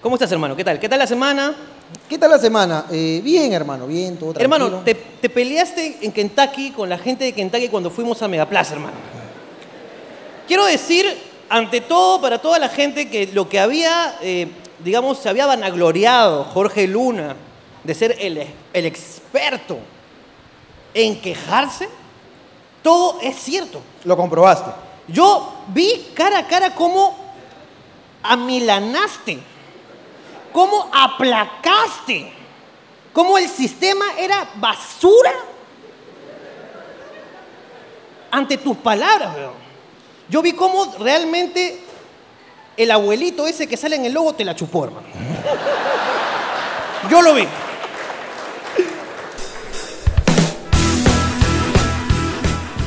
¿Cómo estás, hermano? ¿Qué tal? ¿Qué tal la semana? ¿Qué tal la semana? Eh, bien, hermano, bien, todo tranquilo. Hermano, te, te peleaste en Kentucky con la gente de Kentucky cuando fuimos a Megaplaza, hermano. Quiero decir, ante todo, para toda la gente, que lo que había, eh, digamos, se había vanagloriado Jorge Luna de ser el, el experto en quejarse, todo es cierto. Lo comprobaste. Yo vi cara a cara cómo amilanaste, cómo aplacaste, cómo el sistema era basura ante tus palabras. Yo vi cómo realmente el abuelito ese que sale en el logo te la chupó, hermano. Yo lo vi.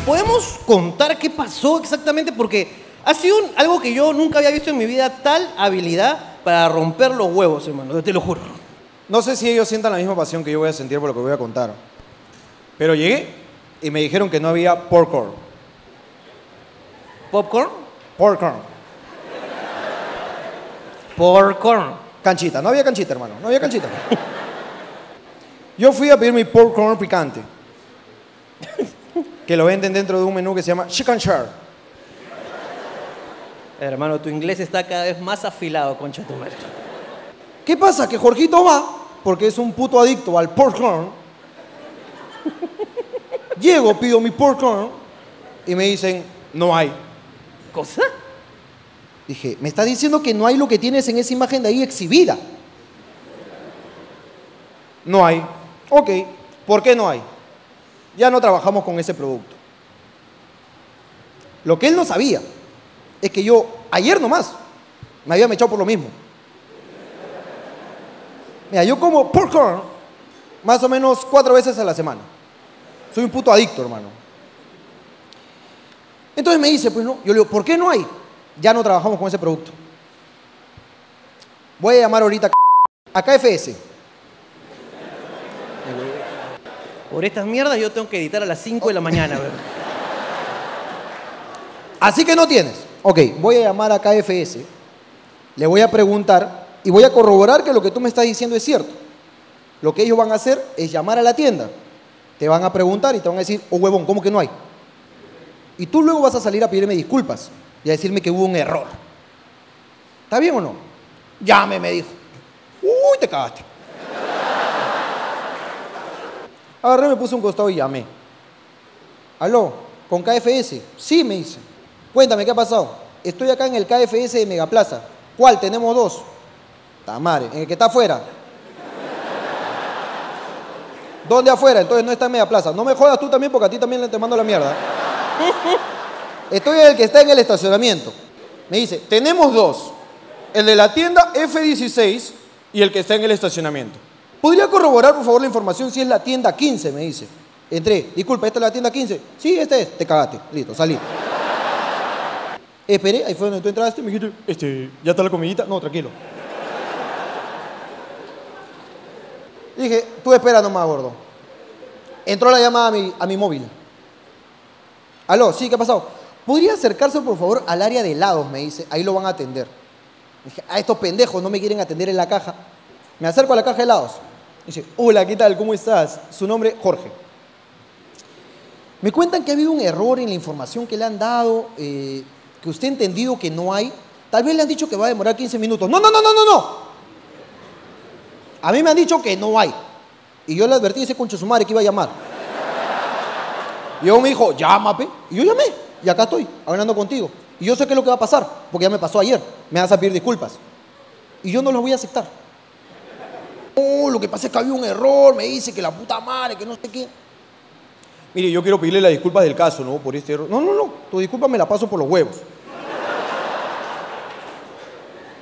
¿Podemos contar qué pasó exactamente? Porque ha sido algo que yo nunca había visto en mi vida, tal habilidad para romper los huevos, hermano, te lo juro. No sé si ellos sientan la misma pasión que yo voy a sentir por lo que voy a contar. Pero llegué y me dijeron que no había popcorn. ¿Popcorn? Popcorn. Popcorn. Canchita. No había canchita, hermano. No había canchita. Yo fui a pedir mi popcorn picante. Que lo venden dentro de un menú que se llama Chicken Share. Hermano, tu inglés está cada vez más afilado, concha tu madre. ¿Qué pasa? Que Jorgito va, porque es un puto adicto al popcorn. Llego, pido mi popcorn y me dicen, no hay. ¿Cosa? Dije, me está diciendo que no hay lo que tienes en esa imagen de ahí exhibida. No hay. Ok, ¿por qué no hay? Ya no trabajamos con ese producto. Lo que él no sabía es que yo, ayer nomás, me había echado por lo mismo. Mira, yo como popcorn más o menos cuatro veces a la semana. Soy un puto adicto, hermano. Entonces me dice, pues no, yo le digo, ¿por qué no hay? Ya no trabajamos con ese producto. Voy a llamar ahorita a KFS. Por estas mierdas yo tengo que editar a las 5 de la mañana. Así que no tienes. Ok, voy a llamar a KFS, le voy a preguntar y voy a corroborar que lo que tú me estás diciendo es cierto. Lo que ellos van a hacer es llamar a la tienda. Te van a preguntar y te van a decir, oh huevón, ¿cómo que no hay? Y tú luego vas a salir a pedirme disculpas y a decirme que hubo un error. ¿Está bien o no? Llame, me dijo. Uy, te cagaste. Agarré, me puse un costado y llamé. ¿Aló? ¿Con KFS? Sí, me dice. Cuéntame, ¿qué ha pasado? Estoy acá en el KFS de Megaplaza. ¿Cuál? Tenemos dos. Tamare, en el que está afuera. ¿Dónde afuera? Entonces no está en Megaplaza. No me jodas tú también porque a ti también te mando la mierda. Estoy en el que está en el estacionamiento. Me dice, tenemos dos. El de la tienda F16 y el que está en el estacionamiento. ¿Podría corroborar, por favor, la información si es la tienda 15? Me dice. Entré. Disculpa, ¿esta es la tienda 15? Sí, esta es. Te cagaste. Listo, salí. Esperé, ahí fue donde tú entraste, me dijiste, este, ¿ya está la comidita? No, tranquilo. Dije, tú espera nomás, gordo. Entró la llamada a mi, a mi móvil. Aló, sí, ¿qué ha pasado? ¿Podría acercarse, por favor, al área de helados? Me dice, ahí lo van a atender. Dije, a estos pendejos no me quieren atender en la caja. Me acerco a la caja de helados. Dice, hola, ¿qué tal? ¿Cómo estás? Su nombre, Jorge. Me cuentan que ha habido un error en la información que le han dado, eh, que usted ha entendido que no hay. Tal vez le han dicho que va a demorar 15 minutos. No, no, no, no, no, no. A mí me han dicho que no hay. Y yo le advertí a ese concho su madre que iba a llamar. Y luego me dijo, llámame. Y yo llamé. Y acá estoy, hablando contigo. Y yo sé qué es lo que va a pasar, porque ya me pasó ayer. Me vas a pedir disculpas. Y yo no lo voy a aceptar. Oh, lo que pasa es que había un error, me dice que la puta madre, que no sé qué. Mire, yo quiero pedirle las disculpas del caso, ¿no? Por este error. No, no, no. Tu disculpa me la paso por los huevos.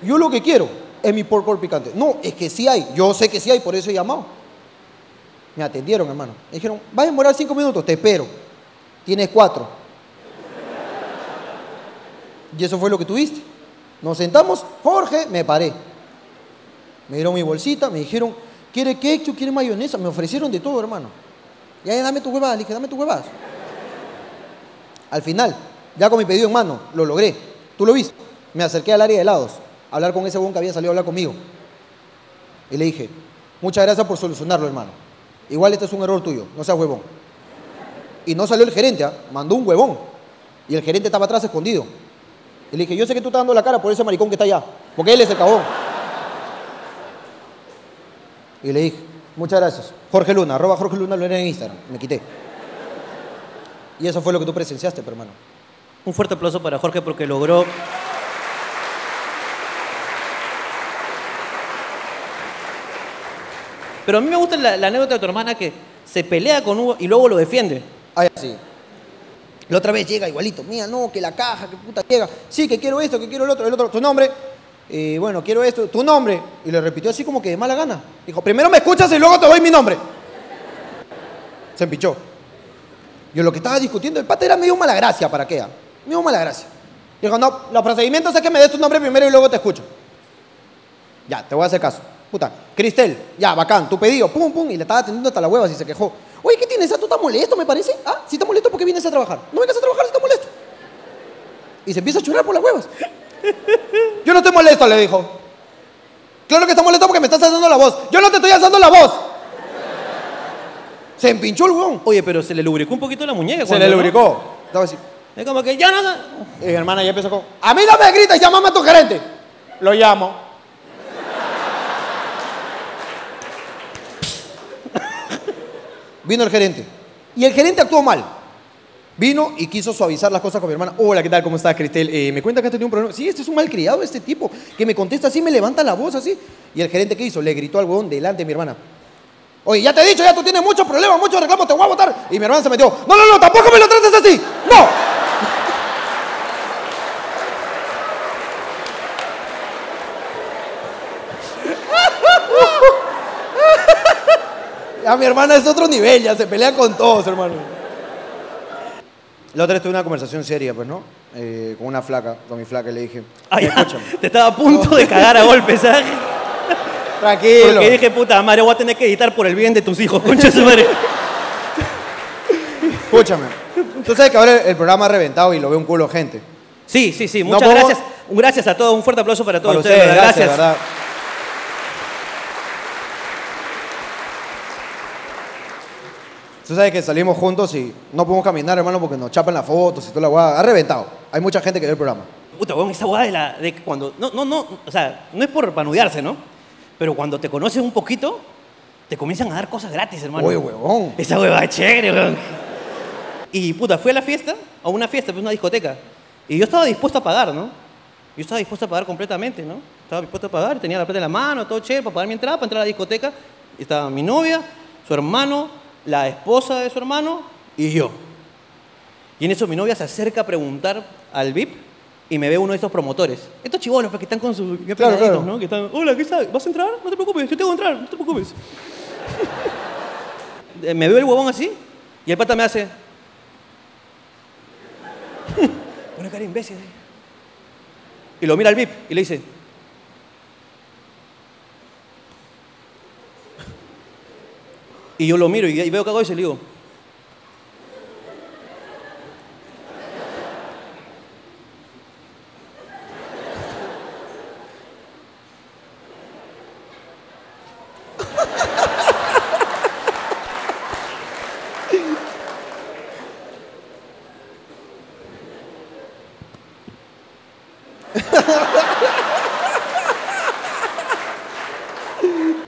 Yo lo que quiero es mi pork picante. No, es que sí hay. Yo sé que sí hay, por eso he llamado. Me atendieron, hermano. Me dijeron, va a demorar cinco minutos, te espero. Tienes cuatro. Y eso fue lo que tuviste. Nos sentamos, Jorge, me paré. Me dieron mi bolsita, me dijeron, ¿quiere ketchup? ¿Quiere mayonesa? Me ofrecieron de todo, hermano. Ya, ya, dame tu huevadas. Le dije, dame tu huevadas. Al final, ya con mi pedido en mano, lo logré. ¿Tú lo viste? Me acerqué al área de helados, hablar con ese buen que había salido a hablar conmigo. Y le dije, muchas gracias por solucionarlo, hermano. Igual este es un error tuyo, no seas huevón. Y no salió el gerente, ¿ah? mandó un huevón. Y el gerente estaba atrás escondido. Y le dije, yo sé que tú estás dando la cara por ese maricón que está allá, porque él es el cabón. Y le dije, muchas gracias. Jorge Luna, arroba Jorge Luna lo era en Instagram. Me quité. Y eso fue lo que tú presenciaste, pero, hermano. Un fuerte aplauso para Jorge porque logró. Pero a mí me gusta la, anécdota de tu hermana que se pelea con Hugo y luego lo defiende. Ah, sí. La otra vez llega igualito. Mía, no, que la caja, que puta llega. Sí, que quiero esto, que quiero el otro. El otro, tu nombre. Eh, bueno, quiero esto, tu nombre. Y le repitió así como que de mala gana. Dijo, primero me escuchas y luego te doy mi nombre. Se empichó. Yo lo que estaba discutiendo, el pata era medio mala gracia, ¿para qué? ah? Medio mala gracia. Dijo, no, los procedimientos es que me des tu nombre primero y luego te escucho. Ya, te voy a hacer caso. Puta, Cristel, ya, bacán, tu pedido, pum, pum, y le estaba atendiendo hasta la hueva y se quejó. Oye, ¿qué tienes? ¿Tú estás molesto, me parece? ¿Ah? Si estás molesto, ¿por qué vienes a trabajar? No vengas a trabajar si estás molesto. Y se empieza a churrar por las huevas. Yo no estoy molesto, le dijo. Claro que está molesto porque me estás alzando la voz. Yo no te estoy alzando la voz. Se empinchó el huevón. Oye, pero se le lubricó un poquito la muñeca. Se le lubricó. Estaba así. Es como que ya no. Y mi hermana ya empezó con, a mí no me grites, llámame a tu gerente. Lo llamo. Vino el gerente. Y el gerente actuó mal. Vino y quiso suavizar las cosas con mi hermana. Hola, ¿qué tal? ¿Cómo estás, Cristel? Eh, me cuenta que has tenido un problema. Sí, este es un malcriado, este tipo, que me contesta así, me levanta la voz así. Y el gerente, ¿qué hizo? Le gritó al huevón delante de mi hermana. Oye, ya te he dicho, ya tú tienes muchos problemas, muchos reclamos, te voy a votar. Y mi hermana se metió. No, no, no, tampoco me lo trates así. No. Ya mi hermana es otro nivel, ya se pelea con todos, hermano. La otra vez tuve una conversación seria, pues, ¿no? Eh, con una flaca, con mi flaca, y le dije, Ay, escúchame, te estaba a punto de cagar a golpes, ¿sabes? tranquilo. Porque dije, puta madre, voy a tener que editar por el bien de tus hijos, concha su madre. Escúchame. Tú sabes que ahora el programa ha reventado y lo ve un culo gente. Sí, sí, sí. Muchas gracias. Gracias a todos. Un fuerte aplauso para todos Para ustedes. ustedes, Gracias. gracias, Tú sabes que salimos juntos y no podemos caminar, hermano, porque nos chapan las fotos y toda la guada. Ha reventado. Hay mucha gente que ve el programa. Puta, weón, esa hueá de la. De cuando, no, no, no. O sea, no es por panudearse, ¿no? Pero cuando te conoces un poquito, te comienzan a dar cosas gratis, hermano. Oye, huevón. Esa hueva es chévere, weón. Y puta, fui a la fiesta, a una fiesta, pues una discoteca. Y yo estaba dispuesto a pagar, ¿no? Yo estaba dispuesto a pagar completamente, ¿no? Estaba dispuesto a pagar, tenía la plata en la mano, todo chévere, para pagar mi entrada, para entrar a la discoteca. Y estaba mi novia, su hermano, la esposa de su hermano y yo. Y en eso mi novia se acerca a preguntar al VIP y me ve uno de estos promotores. Estos chibolos pues, que están con sus Claro, claro. ¿no? Que están, hola, ¿qué sabes? ¿Vas a entrar? No te preocupes, yo tengo que entrar, no te preocupes. Eh, me veo el huevón así y el pata me hace. Una cara imbécil. así. Y lo mira al VIP y le dice. Y yo lo miro y, y veo cagado y se le digo.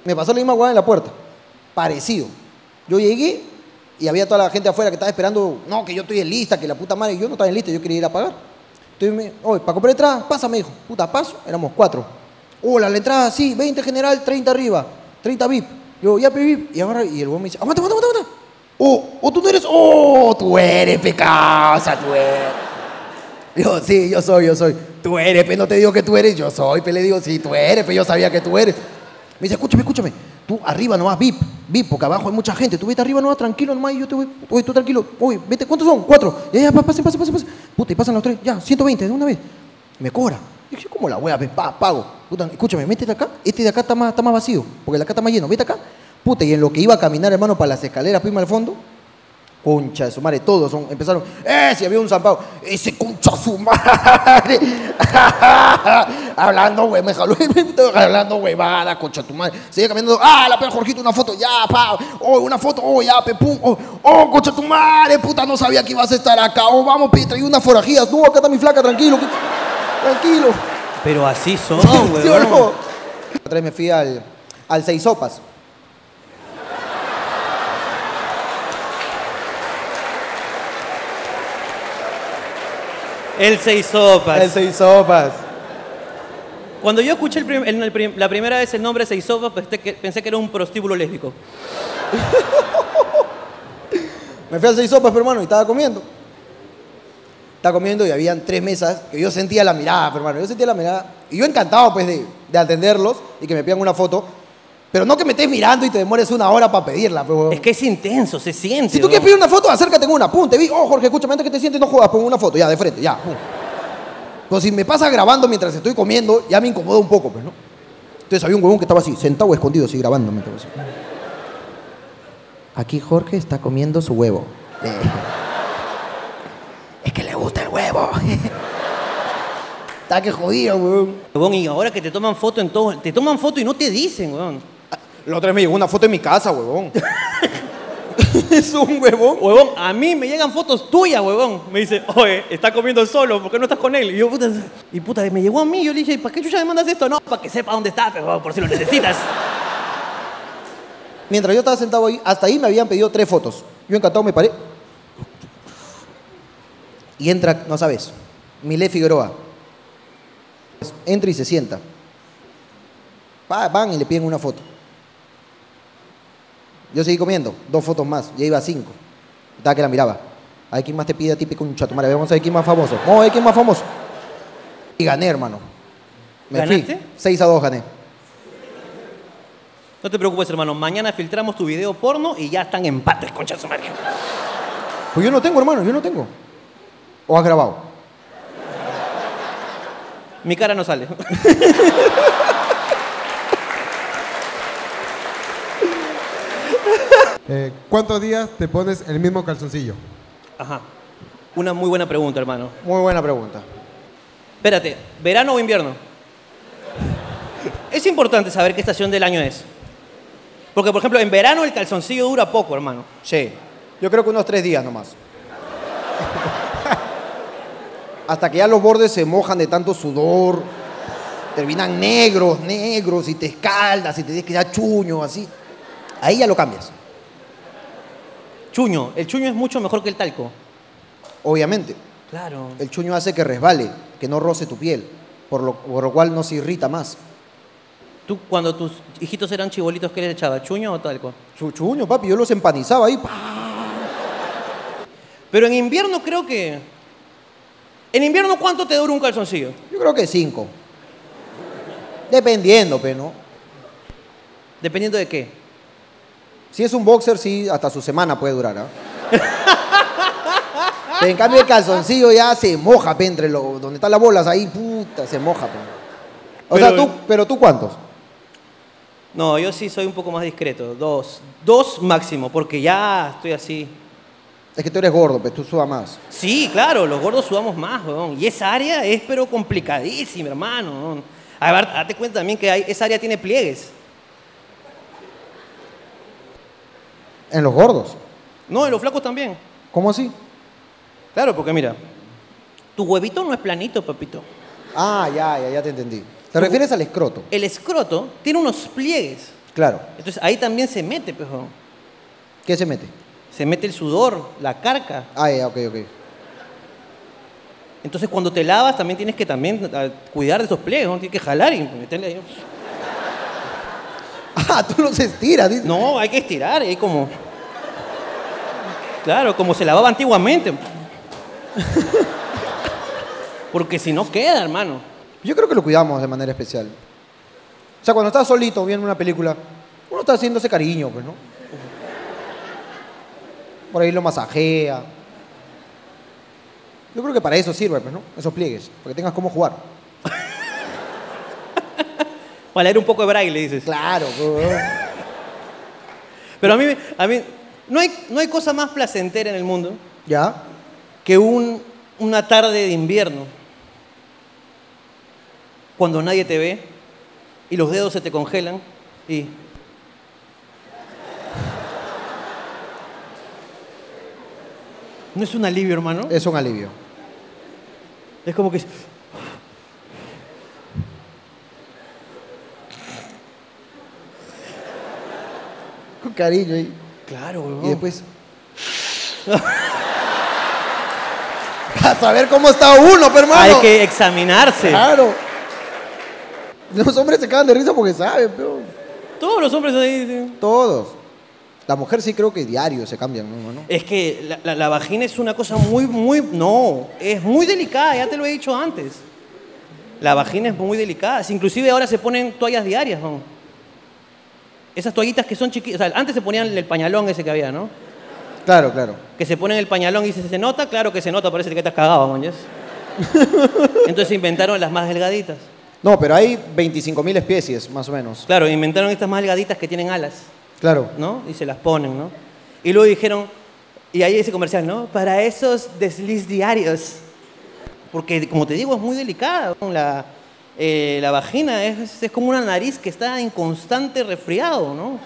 Me pasó la misma guada en la puerta. Parecido. Yo llegué y había toda la gente afuera que estaba esperando. No, que yo estoy en lista, que la puta madre. Yo no estaba en lista, yo quería ir a pagar. Entonces me. Oye, para comprar entrada, pásame, hijo. Puta, paso. Éramos cuatro. Hola, la entrada, sí, 20 general, 30 arriba. 30 VIP. Yo, ya, pe, VIP. Y ahora, y el güey me dice, aguanta, aguanta, aguanta. Oh, oh, tú no eres. Oh, tú eres, pecasa, tú eres. Yo, sí, yo soy, yo soy. Tú eres, pe, no te digo que tú eres, yo soy, pe, le digo, sí, tú eres, pe, yo sabía que tú eres. Me dice, escúchame, escúchame, tú arriba nomás, VIP, VIP, porque abajo hay mucha gente, tú vete arriba nomás, tranquilo nomás, y yo te voy, oye, tú tranquilo, oye, vete, ¿cuántos son? Cuatro, ya, ya, pa- pasen, pasen, pasen, pasen. Puta, y pasan los tres, ya, 120, de una vez. Me cobra. Y dije, ¿cómo la wea, pa, pago? Puta, escúchame, métete acá, este de acá está más, está más vacío, porque el de acá está más lleno, vete acá. Puta, y en lo que iba a caminar, hermano, para las escaleras, prima al fondo, Concha de su madre, todos son, empezaron, ¡eh! Si había un zampado, ese concha su madre. hablando, güey, me jaló, hablando, huevada, concha de tu madre. Sigue caminando, ¡ah, la pega Jorgito, una foto, ya, pa! ¡Oh, una foto, oh, ya, pe, pum! ¡Oh, oh concha de tu madre, puta, no sabía que ibas a estar acá! ¡Oh, vamos, pe, traí unas forajidas! ¡No, acá está mi flaca, tranquilo! Tranquilo. Pero así son, ¿Sí o huevón. no? Otra vez me fui al, al Seis Sopas. El seis sopas. El Seis Sopas. Cuando yo escuché el prim- el- el prim- la primera vez el nombre seis sopas, pensé que, pensé que era un prostíbulo lésbico. Me fui al Seis Sopas, hermano, y estaba comiendo. Estaba comiendo y habían tres mesas que yo sentía la mirada, hermano. Yo sentía la mirada. Y yo encantado, pues, de, de atenderlos y que me pidan una foto. Pero no que me estés mirando y te demores una hora para pedirla, pues, huevón. Es que es intenso, se siente. Si tú quieres pedir una foto, acércate con una. Pum, te vi. Oh, Jorge, escúchame, antes que te sientes, no jodas, pon una foto. Ya, de frente, ya. pum. Pero si me pasa grabando mientras estoy comiendo, ya me incomoda un poco, pues, ¿no? Entonces había un huevón que estaba así, sentado escondido, así, estaba así. Aquí Jorge está comiendo su huevo. Eh. Es que le gusta el huevo. está que jodido. Huevón, y ahora que te toman foto en todo, te toman foto y no te dicen, huevón. La otra vez me llegó una foto en mi casa, huevón. es un huevón. Huevón, a mí me llegan fotos tuyas, huevón. Me dice, oye, está comiendo solo, ¿por qué no estás con él? Y yo, puta, y puta, me llegó a mí. Yo le dije, ¿para qué chucha me mandas esto? No, para que sepa dónde está, pero por si lo necesitas. Mientras yo estaba sentado ahí, hasta ahí me habían pedido tres fotos. Yo encantado me paré. Y entra, no sabes, Milé Figueroa. Entra y se sienta. Van y le piden una foto. Yo seguí comiendo, dos fotos más, ya iba a cinco. Estaba que la miraba. A ver quién más te pide a ti, pico un chatumare. Vamos a ver quién más famoso. Vamos a ver quién más famoso. Y gané, hermano. Me ¿Ganaste? fui. 6 a 2 gané. No te preocupes, hermano. Mañana filtramos tu video porno y ya están empates, concha de su madre. Pues yo no tengo, hermano, yo no tengo. ¿O has grabado? Mi cara no sale. Eh, ¿Cuántos días te pones el mismo calzoncillo? Ajá. Una muy buena pregunta, hermano. Muy buena pregunta. Espérate, ¿verano o invierno? Es importante saber qué estación del año es. Porque, por ejemplo, en verano el calzoncillo dura poco, hermano. Sí. Yo creo que unos tres días nomás. Hasta que ya los bordes se mojan de tanto sudor. Terminan negros, negros, y te escaldas, y te tienes que dar chuño, así. Ahí ya lo cambias. Chuño. El chuño es mucho mejor que el talco. Obviamente. Claro. El chuño hace que resbale, que no roce tu piel, por lo, por lo cual no se irrita más. ¿Tú, cuando tus hijitos eran chibolitos, qué les echaba? ¿Chuño o talco? Su chuño, papi, yo los empanizaba ahí. pa. Pero en invierno creo que... ¿En invierno cuánto te dura un calzoncillo? Yo creo que cinco. Dependiendo, pero no. Dependiendo de qué. Si es un boxer, sí, hasta su semana puede durar. Pero en cambio el calzoncillo ya se moja, pe, entre lo, donde están las bolas, ahí, puta, se moja. pe. O Pero- sea, tú, pero tú cuántos? No, yo sí soy un poco más discreto. Dos. Dos máximo, porque ya estoy así. Es que tú eres gordo, pero tú sudas más. Sí, claro, los gordos sudamos más, weón. Y esa área es pero complicadísima, hermano. A ver, date cuenta también que hay- esa área tiene pliegues. En los gordos. No, en los flacos también. ¿Cómo así? Claro, porque mira, tu huevito no es planito, papito. Ah, ya, ya, ya te entendí. ¿Te refieres al escroto? El escroto tiene unos pliegues. Claro. Entonces ahí también se mete, weón. ¿Qué se mete? Se mete el sudor, la carca. Ah, ya, ok, ok. Entonces cuando te lavas también tienes que también ah, cuidar de esos pliegues, ¿no? Tienes que jalar y meterle ahí. Ah, tú los estiras. No, hay que estirar, hay como... Claro, como se lavaba antiguamente. Porque si no queda, hermano. Yo creo que lo cuidamos de manera especial. O sea, cuando estás solito viendo una película, uno está haciendo ese cariño, pues, ¿no? Por ahí lo masajea. Yo creo que para eso sirve, pues, ¿no? Esos pliegues, para que tengas cómo jugar. Para leer un poco de braille, dices. Claro, pues, Pero a mí, a mí No hay, no hay cosa más placentera en el mundo ¿Ya? que un- una tarde de invierno, cuando nadie te ve y los dedos se te congelan y... ¿No es un alivio, hermano? Es un alivio. Es como que... Con cariño ahí. Claro, weón. Y después. A saber cómo está uno, hermano. Hay que examinarse. Claro. Los hombres se cagan de risa porque saben, pero. Todos los hombres ahí... sí. Todos. La mujer sí creo que diario se cambian, ¿no? Es que la, la- la vagina es una cosa muy, muy... No, es muy delicada, ya te lo he dicho antes. La vagina es muy delicada. Si Inclusive ahora se ponen toallas diarias, ¿no? Esas toallitas que son chiquitas. O sea, antes se ponían el pañalón ese que había, ¿no? Claro, claro. Que se ponen el pañalón y se, se nota, claro que se nota, parece que estás cagado, mañas. Entonces inventaron las más delgaditas. No, pero hay 25.000 especies, más o menos. Claro, inventaron estas más delgaditas que tienen alas. Claro. ¿no? Y se las ponen, ¿no? Y luego dijeron, y ahí ese comercial, ¿no? Para esos desliz diarios. Porque, como te digo, es muy delicada. La, eh, la vagina es, es como una nariz que está en constante resfriado, ¿no?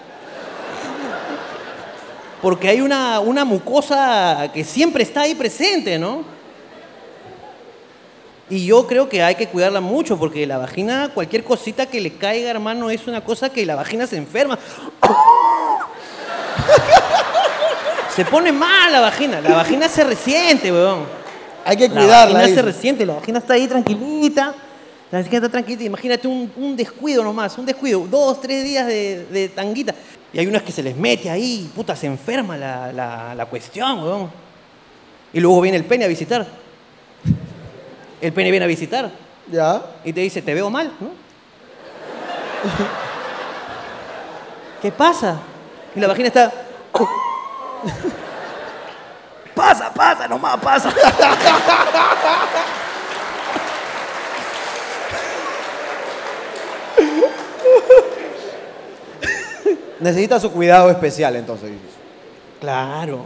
Porque hay una, una mucosa que siempre está ahí presente, ¿no? Y yo creo que hay que cuidarla mucho, porque la vagina, cualquier cosita que le caiga, hermano, es una cosa que la vagina se enferma. Se pone mal la vagina. La vagina se resiente, weón. Hay que La cuidarla. vagina se resiente, la vagina está ahí tranquilita. La vagina está tranquilita. Imagínate un, un descuido nomás, un descuido. Dos, tres días de, de tanguita. Y hay unas que se les mete ahí, puta, se enferma la, la- la cuestión, weón. Y luego viene el pene a visitar. El pene viene a visitar Ya. y te dice, te veo mal, ¿no? ¿Qué pasa? Y la vagina está... pasa, pasa, nomás pasa. Necesita su cuidado especial, entonces. dices. Claro.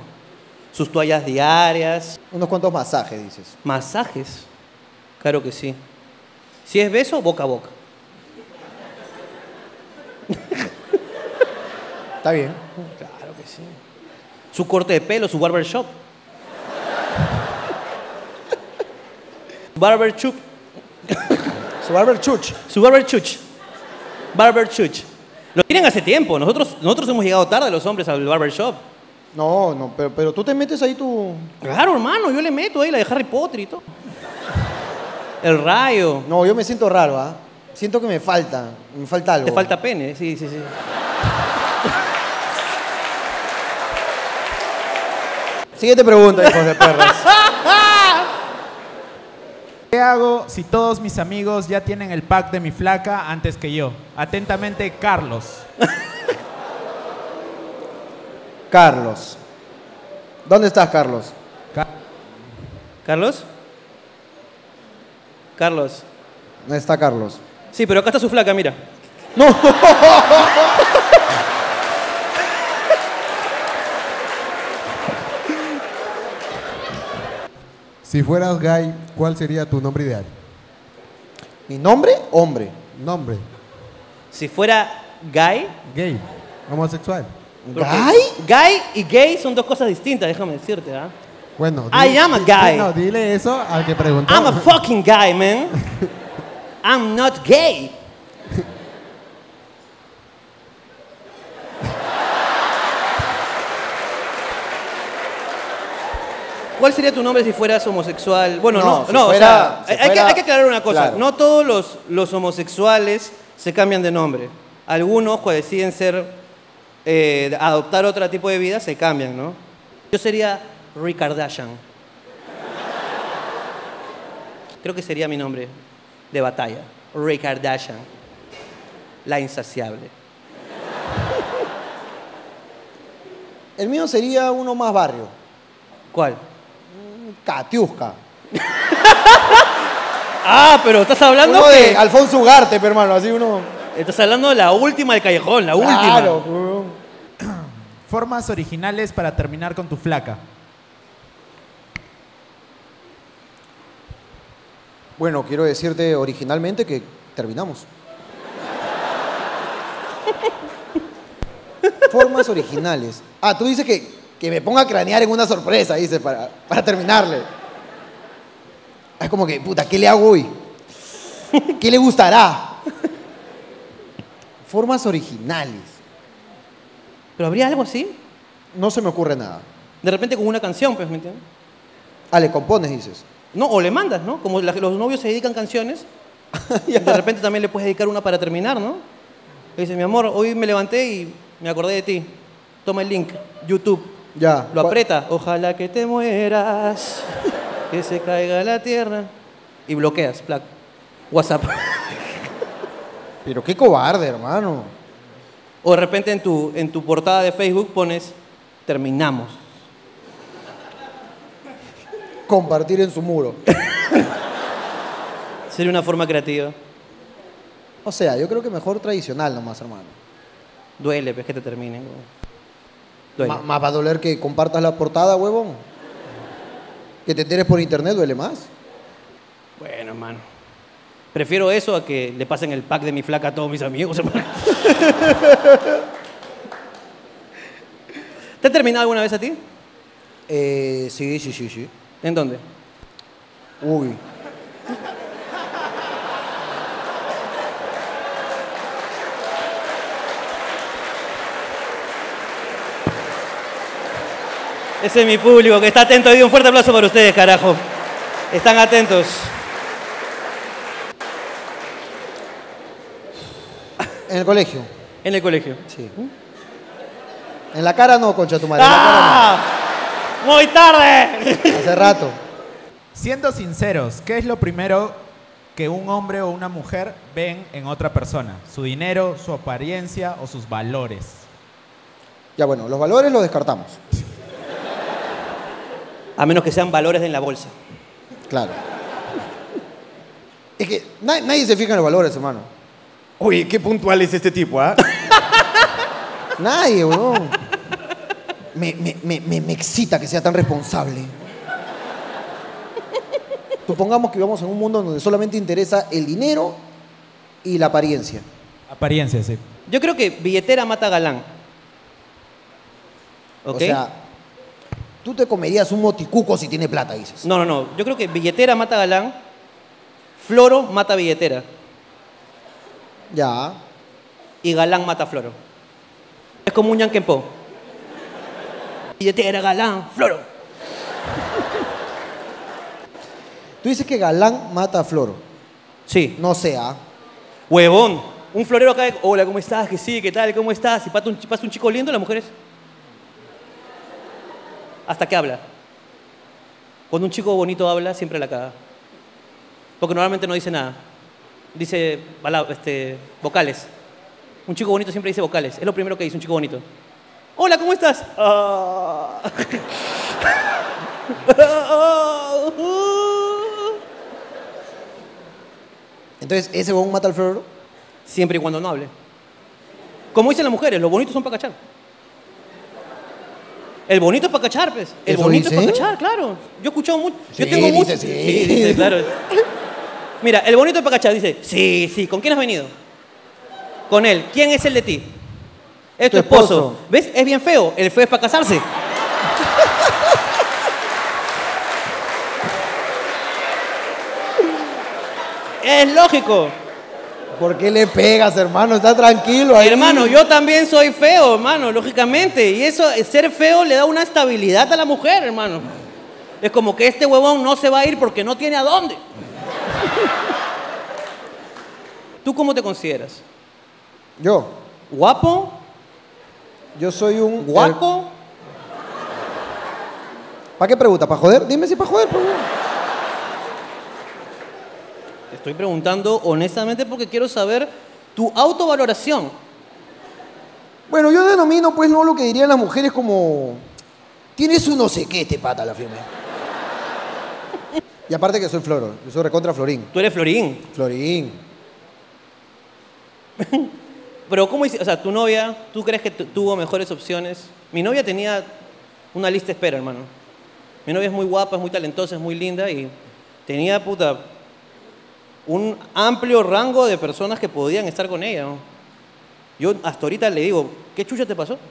Sus toallas diarias, Unos cuantos masajes, dices. masajes. Claro que sí. Si es beso, boca a boca. Está bien. Claro que sí. Su corte de pelo, su barber shop. barber chup. Su barber chuch. Su barber chuch. Lo tienen hace tiempo. Nosotros, nosotros hemos llegado tarde los hombres al barber shop. No, no, pero, pero tú te metes ahí tu. Claro, hermano, yo le meto ahí la de Harry Potter y todo. El rayo. No, yo me siento raro, ¿ah? Siento que me falta. Me falta algo. Te falta pene, sí, sí, sí. Siguiente pregunta, hijos de perras. ¿Qué hago si todos mis amigos ya tienen el pack de mi flaca antes que yo? Atentamente, Carlos. Carlos. ¿Dónde estás, Carlos? Ca- ¿Carlos? Carlos. ¿Dónde está Carlos? Sí, pero acá está su flaca, mira. Si fueras gay, ¿cuál sería tu nombre ideal? ¿Mi nombre? Hombre. Nombre. Si fuera gay, Gay. Homosexual. ¿Gay? gay y gay son dos cosas distintas, déjame decirte, ¿ah? Bueno. I am a guy. No, dile eso al que preguntó. I'm a fucking guy, man. I'm not gay. ¿Cuál sería tu nombre si fueras homosexual? Bueno, no, No, no, si o sea, si hay, que, hay que aclarar una cosa. claro. No todos los, los homosexuales se cambian de nombre. Algunos, cuando deciden ser, eh, adoptar otro tipo de vida, se cambian, ¿no? Yo sería Ricardashian. Creo que sería mi nombre de batalla. Ricardashian. La insaciable. El mío sería uno más barrio. ¿Cuál? Katiuska. Ah, pero estás hablando Uno que- de Alfonso Ugarte, pero, hermano. Así uno. Estás hablando de la última del callejón, la última. Claro. Formas originales para terminar con tu flaca. Bueno, quiero decirte originalmente que terminamos. Formas originales. Ah, tú dices que, que me ponga a cranear en una sorpresa, dice, para, para terminarle. Es como que, puta, ¿qué le hago hoy? ¿Qué le gustará? Formas originales. ¿Pero habría algo así? No se me ocurre nada. De repente con una canción, pues, ¿me entiendes? Ah, le compones, dices. No, o le mandas, ¿no? Como la- los novios se dedican canciones, de repente también le puedes dedicar una para terminar, ¿no? Le dices, mi amor, hoy me levanté y me acordé de ti. Toma el link, YouTube. Ya. Lo ¿Cuál- aprieta. Ojalá que te mueras, que se caiga la tierra. Y bloqueas, plac. WhatsApp. Pero qué cobarde, hermano. O de repente en tu, en tu portada de Facebook pones, terminamos. Compartir en su muro. Sería una forma creativa. O sea, yo creo que mejor tradicional nomás, hermano. Duele, pues, que te terminen. Duele. Más va a doler que compartas la portada, huevón. Que te enteres por internet duele más. Bueno, hermano. Prefiero eso a que le pasen el pack de mi flaca a todos mis amigos, hermano. ¿Te ha terminado alguna vez a ti? Eh, sí, sí, sí, sí. ¿En dónde? Uy. Ese es mi público que está atento. Hoy un fuerte aplauso para ustedes, carajo. Están atentos. En el colegio. En el colegio. Sí. En la cara no, concha tu madre. En la cara ¡Ah! ¡Muy tarde! Hace rato. Siendo sinceros, ¿qué es lo primero que un hombre o una mujer ven en otra persona? ¿Su dinero, su apariencia o sus valores? Ya bueno, los valores los descartamos. A menos que sean valores en la bolsa. Claro. Es que na- nadie se fija en los valores, hermano. Oye, qué puntual es este tipo, ¿ah? Nadie, weón. Me, me- me- me- me excita que sea tan responsable. Supongamos que vivamos en un mundo donde solamente interesa el dinero y la apariencia. Apariencia, sí. Yo creo que billetera mata galán. ¿Ok? O sea, tú te comerías un moticuco si tiene plata, dices. no, no, no. Yo creo que billetera mata galán. Floro mata billetera. Ya. Y galán mata floro. Es como un yanquempo. Billetera, galán, floro. Tú dices que galán mata a floro. Sí. No sé, ¿ah? Huevón. Un florero acá hola, ¿cómo estás? Que sí, ¿qué tal? ¿Cómo estás? Y pasa un, pasa un chico lindo, las mujeres. Hasta que habla. Cuando un chico bonito habla, siempre la caga. Porque normalmente no dice nada. Dice este, vocales. Un chico bonito siempre dice vocales. Es lo primero que dice un chico bonito. Hola, ¿cómo estás? "Ah". Entonces, ¿ese huevón mata al florero? Siempre y cuando no hable. Como dicen las mujeres, los bonitos son para cachar. El bonito es para cachar, pues. El ¿Eso bonito es para cachar, claro. Yo he escuchado mucho. Yo Sí, tengo dice, mucho. sí. dice, claro. Mira, el bonito es para cachar. Dice, sí, sí. ¿Con quién has venido? Con él. ¿Quién es el de ti? Es tu, Tu esposo. esposo. ¿Ves? Es bien feo. El feo es para casarse. es lógico. ¿Por qué le pegas, hermano? Está tranquilo ahí. Hermano, yo también soy feo, hermano, lógicamente. Y eso, ser feo le da una estabilidad a la mujer, hermano. Es como que este huevón no se va a ir porque no tiene a dónde. ¿Tú cómo te consideras? Yo, ¿Guapo? yo soy un... ¿Guapo? ¿Para qué pregunta? ¿Para joder? Dime si para joder, pues, huevón. Estoy preguntando honestamente porque quiero saber tu autovaloración. Bueno, yo denomino, pues, no lo que dirían las mujeres como... Tienes un no sé qué este pata, la firme. Y aparte que soy floro, yo soy recontra florín. Tú eres Florín. Florín. Pero ¿cómo hice? O sea, tu novia, ¿tú crees que tu- tuvo mejores opciones? Mi novia tenía una lista de espera, hermano. Mi novia es muy guapa, es muy talentosa, es muy linda y tenía, puta, un amplio rango de personas que podían estar con ella. ¿no? Yo hasta ahorita le digo, ¿qué chucha te pasó?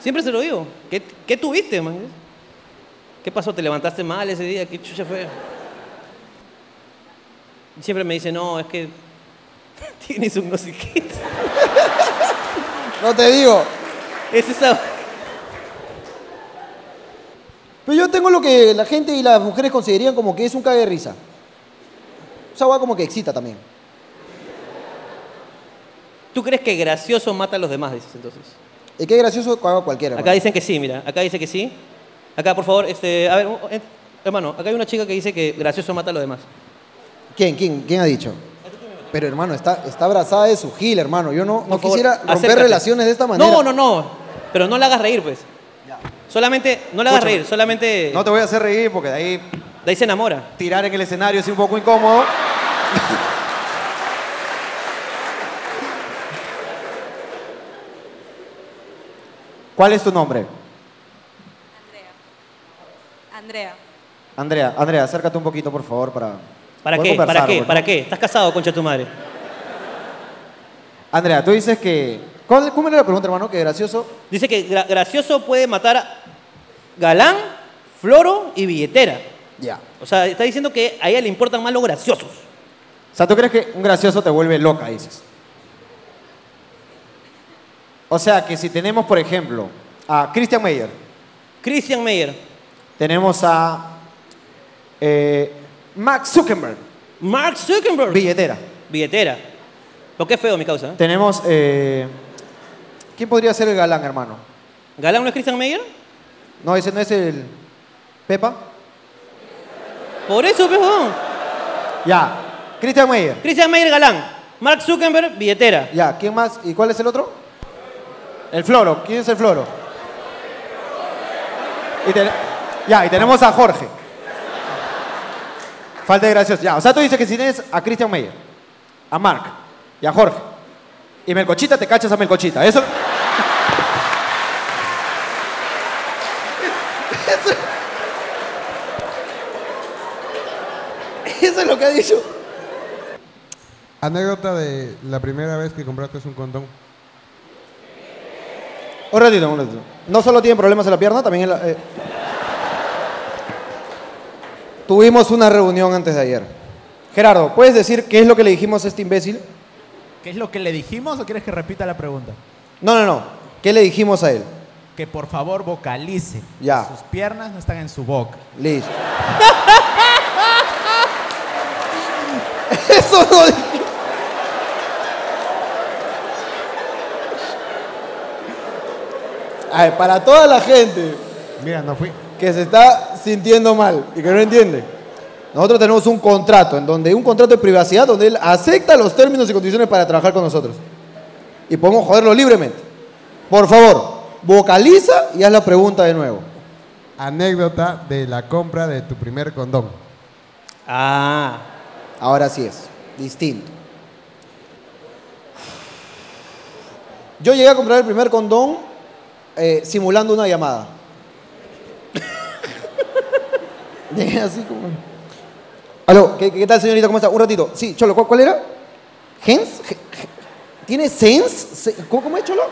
Siempre se lo digo. ¿Qué, qué tuviste, man? ¿Qué pasó? ¿Te levantaste mal ese día? ¿Qué chucha fue? Y Siempre me dice, no, es que tienes un no sé qué. No te digo. Es esa... Pero yo tengo lo que la gente y las mujeres considerarían como que es un cague de risa. Esa hueá como que excita también. ¿Tú crees que gracioso mata a los demás, dices entonces? Y qué gracioso haga cualquiera. Acá hermano. dicen que sí, mira. Acá dice que sí. Acá, por favor, este... A ver, eh, hermano, acá hay una chica que dice que gracioso mata a los demás. ¿Quién? ¿Quién? ¿Quién ha dicho? Pero hermano, está, está abrazada de su gil, hermano. Yo no, no Por favor, quisiera romper acércate. relaciones de esta manera. No, no, no. Pero no la hagas reír, pues. Solamente, no la hagas Escúchame. reír, solamente... No te voy a hacer reír porque de ahí De ahí se enamora. tirar en el escenario es un poco incómodo. ¿Cuál es tu nombre? Andrea. Andrea, Andrea, acércate un poquito, por favor, para... ¿Para poder qué? ¿Para qué? ¿Para qué? ¿Estás casado, concha de tu madre? Andrea, tú dices que... ¿Cuál- ¿Cómo era la pregunta, hermano? Que gracioso. Dice que gra- gracioso puede matar a galán, floro y billetera. Ya. O sea, está diciendo que a ella le importan más los graciosos. O sea, ¿tú crees que un gracioso te vuelve loca, dices? O sea, que si tenemos, por ejemplo, a Christian Meyer, Christian Meyer, tenemos a eh, Max Zuckerberg, Mark Zuckerberg, billetera. billetera. Lo que es feo, mi causa. ¿eh? Tenemos... eh, ¿Quién podría ser el galán, hermano? ¿Galán no es Christian Meyer? No, ese no es el... ¿Pepa? Por eso, pejón. Ya. Christian Meyer. Christian Meyer, galán. Mark Zuckerberg, billetera. Ya, ¿quién más? ¿Y cuál es el otro? El Floro. ¿Quién es el Floro? Y ten- Ya, y tenemos a Jorge. Falta de gracioso. Ya, o sea, tú dices que si tienes a Christian Meyer, a Mark y a Jorge, y Melcochita, te cachas a Melcochita. Eso... Eso es lo que ha dicho. Anécdota de la primera vez que compraste un condón. Un ratito, un ratito. No solo tiene problemas en la pierna, también en la... eh. Tuvimos una reunión antes de ayer. Gerardo, ¿puedes decir qué es lo que le dijimos a este imbécil? ¿Qué es lo que le dijimos o quieres que repita la pregunta? No, no, no. ¿Qué le dijimos a él? Que por favor vocalice. Ya. Sus piernas no están en su boca. Listo. Eso no dije. A ver, para toda la gente Mira, no fui. que se está sintiendo mal y que no entiende. Nosotros tenemos un contrato, en donde un contrato de privacidad, donde él acepta los términos y condiciones para trabajar con nosotros. Y podemos joderlo libremente. Por favor, vocaliza y haz la pregunta de nuevo. Anécdota de la compra de tu primer condón. Ah. Ahora sí es, distinto. Yo llegué a comprar el primer condón eh, simulando una llamada. Llegué así como... Aló, ¿qué, qué tal señorita? ¿Cómo está? Un ratito. Sí, Cholo, ¿cuál, cuál era? ¿Hens? Ge- ge- ¿Tiene Sens? Se- ¿Cómo, cómo es, Cholo?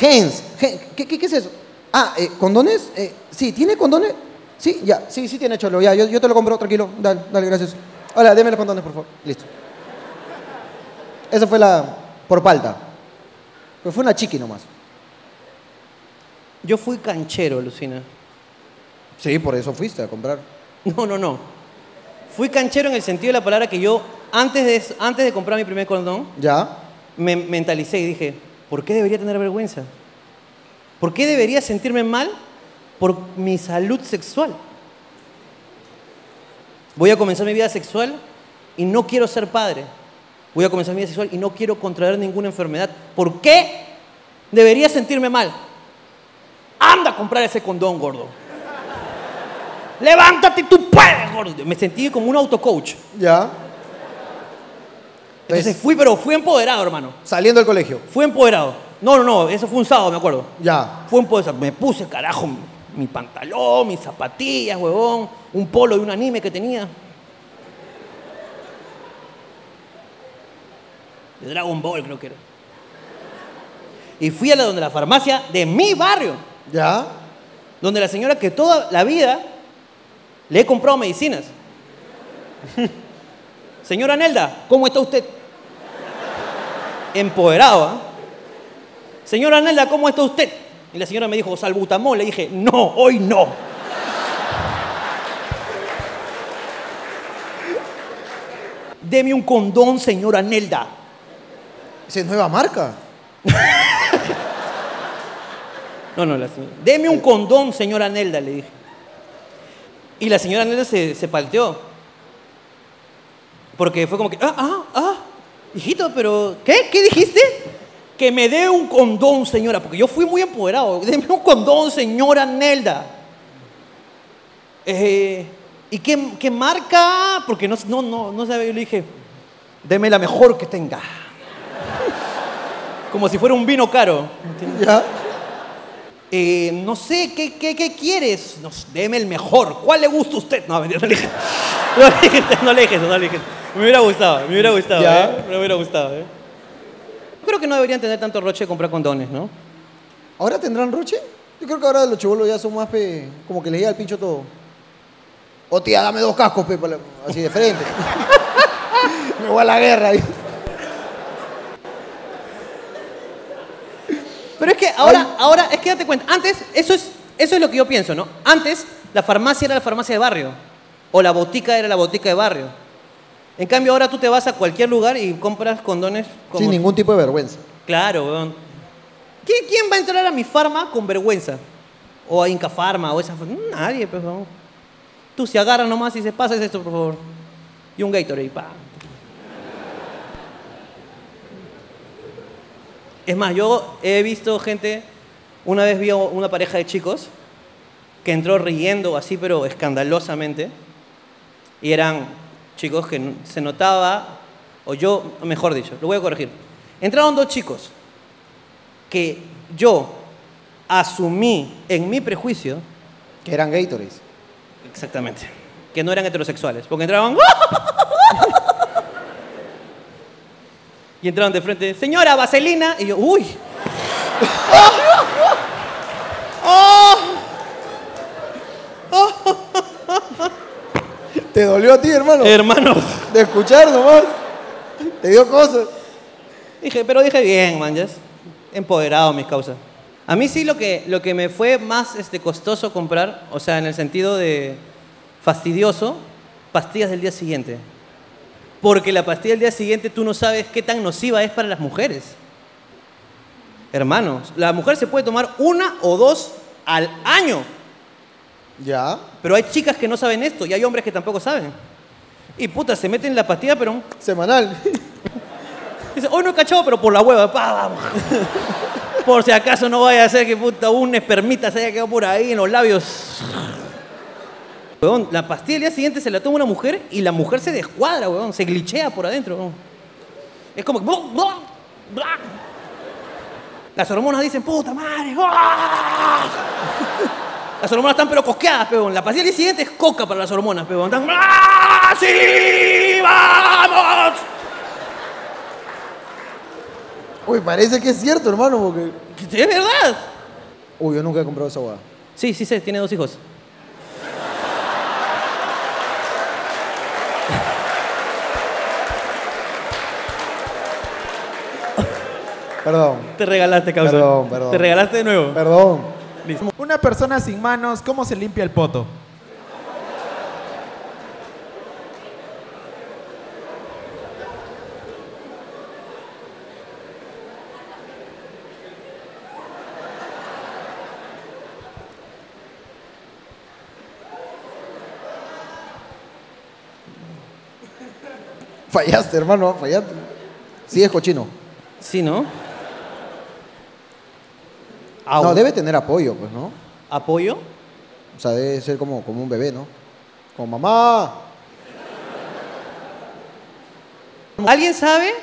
Hens. Gen- ¿Qué, qué, qué es eso? Ah, eh, ¿condones? Eh, sí, ¿tiene condones? Sí, ya, sí, sí tiene, Cholo. Ya, yo, yo te lo compro, tranquilo. Dale, dale, gracias. Hola, deme los condones, por favor. Listo. Esa fue la... por palta. Pero fue una chiqui nomás. Yo fui canchero, Lucina. Sí, por eso fuiste a comprar. No, no, no. Fui canchero en el sentido de la palabra que yo, antes de, antes de comprar mi primer condón, ¿Ya? me mentalicé y dije, ¿por qué debería tener vergüenza? ¿Por qué debería sentirme mal por mi salud sexual? Voy a comenzar mi vida sexual y no quiero ser padre. Voy a comenzar mi vida sexual y no quiero contraer ninguna enfermedad. ¿Por qué debería sentirme mal? Anda a comprar ese condón, gordo. Levántate, tú puedes, gordo. Me sentí como un autocoach. ¿Ya? Entonces Entonces- fui, pero fui empoderado, hermano. Saliendo del colegio. Fui empoderado. No, no, no, eso fue un sábado, me acuerdo. Ya. Fue empoderado. Me puse, carajo, mi pantalón, mis zapatillas, huevón, un polo de un anime que tenía. De Dragon Ball, creo que era. Y fui a la donde la farmacia de mi barrio, Ya. donde la señora que toda la vida le he comprado medicinas. Señora Nelda, ¿cómo está usted? Empoderado, ¿ah? Señora Nelda, ¿cómo está usted? Y la señora me dijo, salbutamol. Le dije, no, hoy no. Deme un condón, señora Nelda. Esa es nueva marca. No, no, la señora. Deme un condón, señora Nelda, le dije. Y la señora Nelda se, se palteó. Porque fue como que, ah, ah, ah, hijito, pero, ¿qué? ¿Qué dijiste? Que me dé un condón, señora, porque yo fui muy empoderado. Deme un condón, señora Nelda. Eh, ¿Y qué, qué marca? Porque no, no, no, no sabía. Yo le dije, deme la mejor que tenga. Como si fuera un vino caro. ¿entiendes? Ya. Eh, no sé, ¿qué, qué, qué quieres? No, deme el mejor. ¿Cuál le gusta a usted? No, mentira, no le dije. No le dije, no le dije no le dije eso. Me hubiera gustado, me hubiera gustado, Ya. ¿eh? Me hubiera gustado, ¿eh? Creo que no deberían tener tanto roche de comprar condones, ¿no? ¿Ahora tendrán roche? Yo creo que ahora los chibolos ya son más pe, como que les llega al pincho todo. O tía, dame dos cascos, pe, la- así de frente. Me voy a la guerra ahí. Pero es que ahora, ahora, es que date cuenta, antes, eso es, eso es lo que yo pienso, ¿no? Antes, la farmacia era la farmacia de barrio, o la botica era la botica de barrio. En cambio, ahora tú te vas a cualquier lugar y compras condones como... Sin ningún tipo de vergüenza. Claro, weón. ¿Quién, va a entrar a mi farma con vergüenza? O a Inca Farma o esa... Nadie, pues, weón. Tú se agarras nomás y dices, pasa esto, por favor. Y un Gatorade, pa. Es más, yo he visto gente... Una vez vi a una pareja de chicos que entró riendo así, pero escandalosamente. Y eran chicos que se notaba, o yo, mejor dicho, lo voy a corregir. Entraron dos chicos que yo asumí en mi prejuicio, Que eran Gatorades. exactamente, que no eran heterosexuales, porque entraban... Y entraron de frente, señora, vaselina, y yo, uy. ¿Te dolió a ti, hermano? Hermano, De escuchar nomás. Te dio cosas. Dije, pero dije bien, man, ya empoderado mis causas. A mí sí lo que, lo que me fue más este, costoso comprar, o sea, en el sentido de fastidioso, pastillas del día siguiente. Porque la pastilla del día siguiente tú no sabes qué tan nociva es para las mujeres. Hermanos, la mujer se puede tomar una o dos al año. Ya. Pero hay chicas que no saben esto y hay hombres que tampoco saben. Y puta, se meten la pastilla, pero Semanal. Dice, hoy no he cachado, pero por la hueva, pa, vamos. por si acaso no vaya a ser que puta un espermita se haya quedado por ahí en los labios. Weón, la pastilla el día siguiente se la toma una mujer y la mujer se descuadra, weón, se glitchea por adentro. weón. Es como. Las hormonas dicen, puta madre. ¡ah! Las hormonas están pero cosqueadas, peón. La pastilla del siguiente es coca para las hormonas, peón. Están, ¡ah, sí, vamos! Uy, parece que es cierto, hermano, porque. Es verdad. Uy, yo nunca he comprado esa hueá. Sí, sí sé, tiene dos hijos. Perdón, Te regalaste, causa. Perdón, perdón. Te regalaste de nuevo. perdón. Una persona sin manos, ¿cómo se limpia el poto? Fallaste, hermano, fallaste. Sí, es cochino. Sí, ¿no? No, debe tener apoyo, pues, ¿no? ¿Apoyo? O sea, debe ser como, como un bebé, ¿no? Como mamá. ¿Alguien sabe?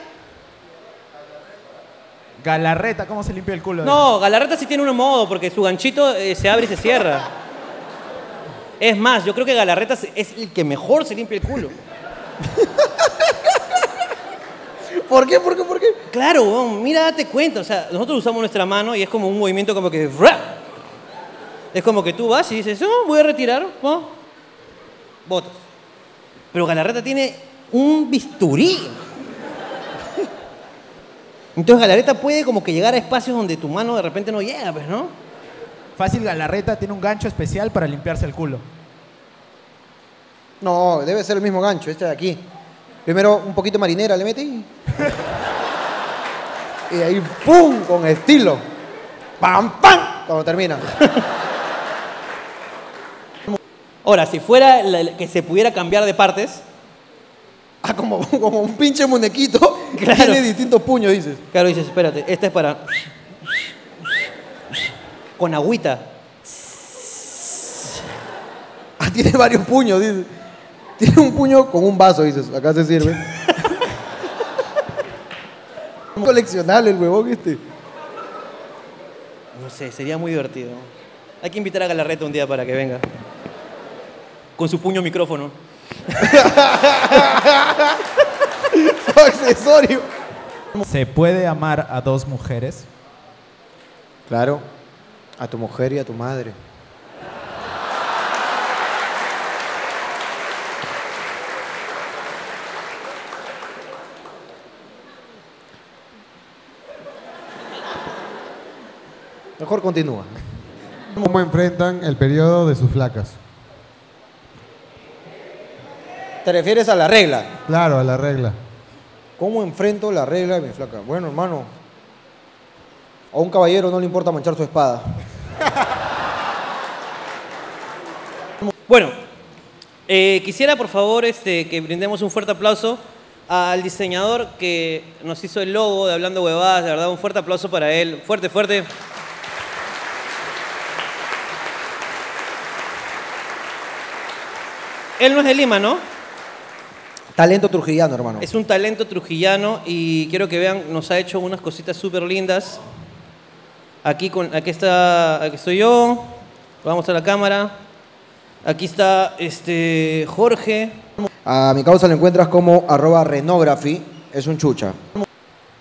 Galarreta, ¿cómo se limpia el culo? No, Galarreta sí tiene un modo porque su ganchito eh, se abre y se cierra. Es más, yo creo que Galarreta es el que mejor se limpia el culo. ¿Por qué? ¿Por qué? ¿Por qué? Claro, mira, date cuenta. O sea, nosotros usamos nuestra mano y es como un movimiento como que... Es como que tú vas y dices, oh, voy a retirar. ¿no? Botas. Pero Galarreta tiene un bisturí. Entonces Galarreta puede como que llegar a espacios donde tu mano de repente no llega, pues, ¿no? Fácil Galarreta tiene un gancho especial para limpiarse el culo. No, debe ser el mismo gancho, este de aquí. Primero un poquito de marinera le mete y... y ahí ¡pum! con estilo. ¡Pam, pam! Cuando termina. Ahora, si fuera la- que se pudiera cambiar de partes, Ah, como, como un pinche muñequito. Claro. Tiene distintos puños, dices. claro, dices, espérate, esta es para... Con agüita. Ah, tiene varios puños, dices. Tiene un puño con un vaso, dices. Acá se sirve. Un coleccionable el huevón este. No sé, sería muy divertido. Hay que invitar a Galarreta un día para que venga. Con su puño micrófono. Su accesorio. ¿Se puede amar a dos mujeres? Claro. A tu mujer y a tu madre. Mejor continúa. ¿Cómo enfrentan el periodo de sus flacas? ¿Te refieres a la regla? Claro, a la regla. ¿Cómo enfrento la regla de mi flaca? Bueno, hermano, a un caballero no le importa manchar su espada. Bueno, eh, quisiera por favor este, que brindemos un fuerte aplauso al diseñador que nos hizo el logo de Hablando Huevadas. De verdad, un fuerte aplauso para él. Fuerte, fuerte. Él no es de Lima, ¿no? Talento trujillano, hermano. Es un talento trujillano y quiero que vean, nos ha hecho unas cositas súper lindas. Aquí, con, aquí, está, aquí estoy yo, vamos a la cámara. Aquí está este, Jorge. A mi causa lo encuentras como arroba renography. Es un chucha.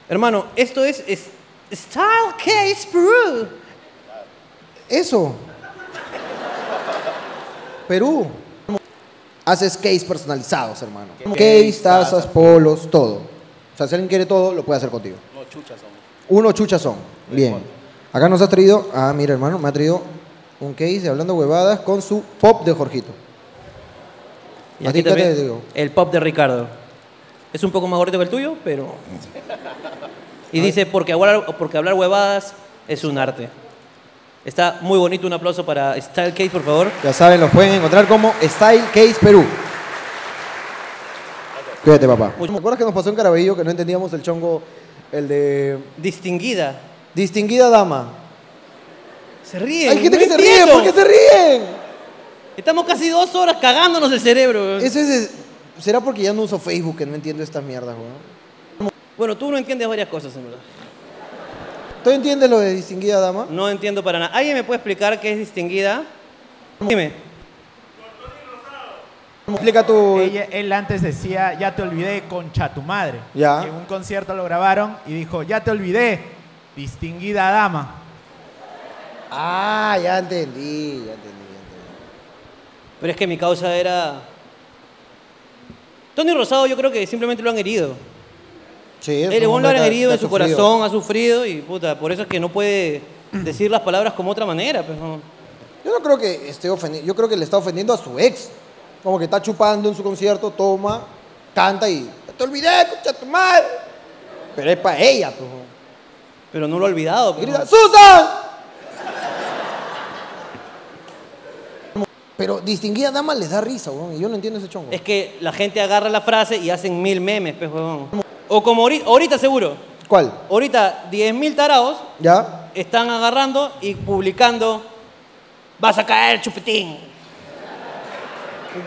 Hermano, esto es, es Style Case Peru. Eso. Perú. Haces case personalizados, hermano. Case, tazas, polos, todo. O sea, si alguien quiere todo, lo puede hacer contigo. Uno chuchas son. Bien. Acá nos has traído, ah, mira, hermano, me ha traído un case de hablando huevadas con su pop de Jorgito. Y ¿A aquí ti qué te también digo? el pop de Ricardo. Es un poco más gordito que el tuyo, pero... Y dice, porque hablar, porque hablar huevadas es un arte. Está muy bonito, un aplauso para Style Case, por favor. Ya saben, los pueden encontrar como Style Case Perú. Cuídate, papá. ¿Te acuerdas que nos pasó en Caraballo que no entendíamos el chongo, el de Distinguida. distinguida dama? Se ríen. Hay gente no que se ríe. ¿por qué se ríen? Estamos casi dos horas cagándonos el cerebro. Eso es, ¿Será porque ya no uso Facebook que no entiendo estas mierdas, weón? Bueno, tú no entiendes varias cosas, en verdad. ¿Tú entiendes lo de distinguida dama? No entiendo para nada. ¿Alguien me puede explicar qué es distinguida? Dime. Explica tú. Ella- él antes decía, ya te olvidé, concha tu madre. Ya. Y en un concierto lo grabaron y dijo, ya te olvidé, distinguida dama. Ah, ya entendí, ya entendí, ya entendí. Pero es que mi causa era... Tony Rosado yo creo que simplemente lo han herido. Sí, es El un Ebon lo han herido en su sufrido. corazón, ha sufrido y puta, por eso es que no puede decir las palabras como otra manera. Pues, no. Yo no creo que esté ofendiendo, yo creo que le está ofendiendo a su ex. Como que está chupando en su concierto, toma, canta y te olvidé, concha tu madre. Pero es para ella, pues. Pero no lo ha olvidado. Pues, grita. ¡Susan! Pero distinguida dama les da risa, weón, y yo no entiendo ese chongo. Es que la gente agarra la frase y hacen mil memes, pues. O como ahorita, ahorita seguro. ¿Cuál? Ahorita 10.000 tarados ¿Ya? están agarrando y publicando vas a caer chupetín.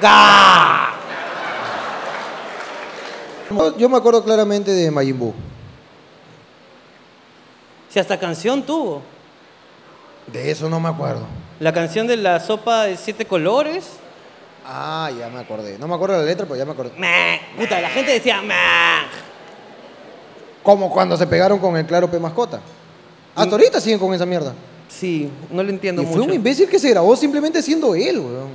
¡Ga! Yo, yo me acuerdo claramente de Majin Buu. Si hasta canción tuvo. De eso no me acuerdo. La canción de la sopa de siete colores. Ah, ya me acordé. No me acuerdo la letra, pero ya me acordé. Meh. Puta, la gente decía meh. Como cuando se pegaron con el Claro P Mascota. Hasta ahorita siguen con esa mierda. Sí, no lo entiendo Y mucho. fue un imbécil que se grabó simplemente siendo él, weón.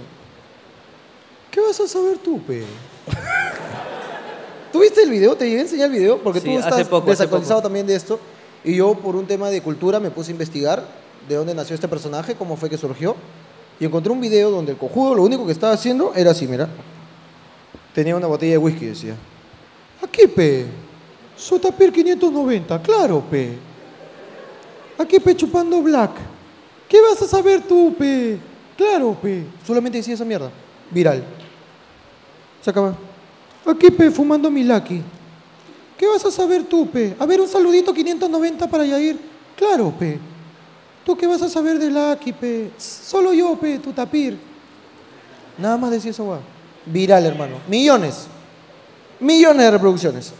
¿Qué vas a saber tú, pe? ¿Tú viste el video? ¿Te llegué a enseñar el video? Porque Sí, tú estás poco, desactualizado también de esto. Y yo, por un tema de cultura, me puse a investigar de dónde nació este personaje, cómo fue que surgió. Y encontré un video donde el cojudo lo único que estaba haciendo era así, mira. Tenía una botella de whisky, decía. Aquí, pe. Sotapir 590, claro, pe. Aquí, pe, chupando black. ¿Qué vas a saber tú, pe? Claro, pe. Solamente decía esa mierda. Viral. Se acaba. Aquí, pe, fumando mi lucky. ¿Qué vas a saber tú, pe? A ver, un saludito 590 para Yair. Claro, pe. ¿Tú qué vas a saber de lucky, pe? Solo yo, pe, tu tapir. Nada más decía esa weá. Viral, hermano. Millones. Millones de reproducciones.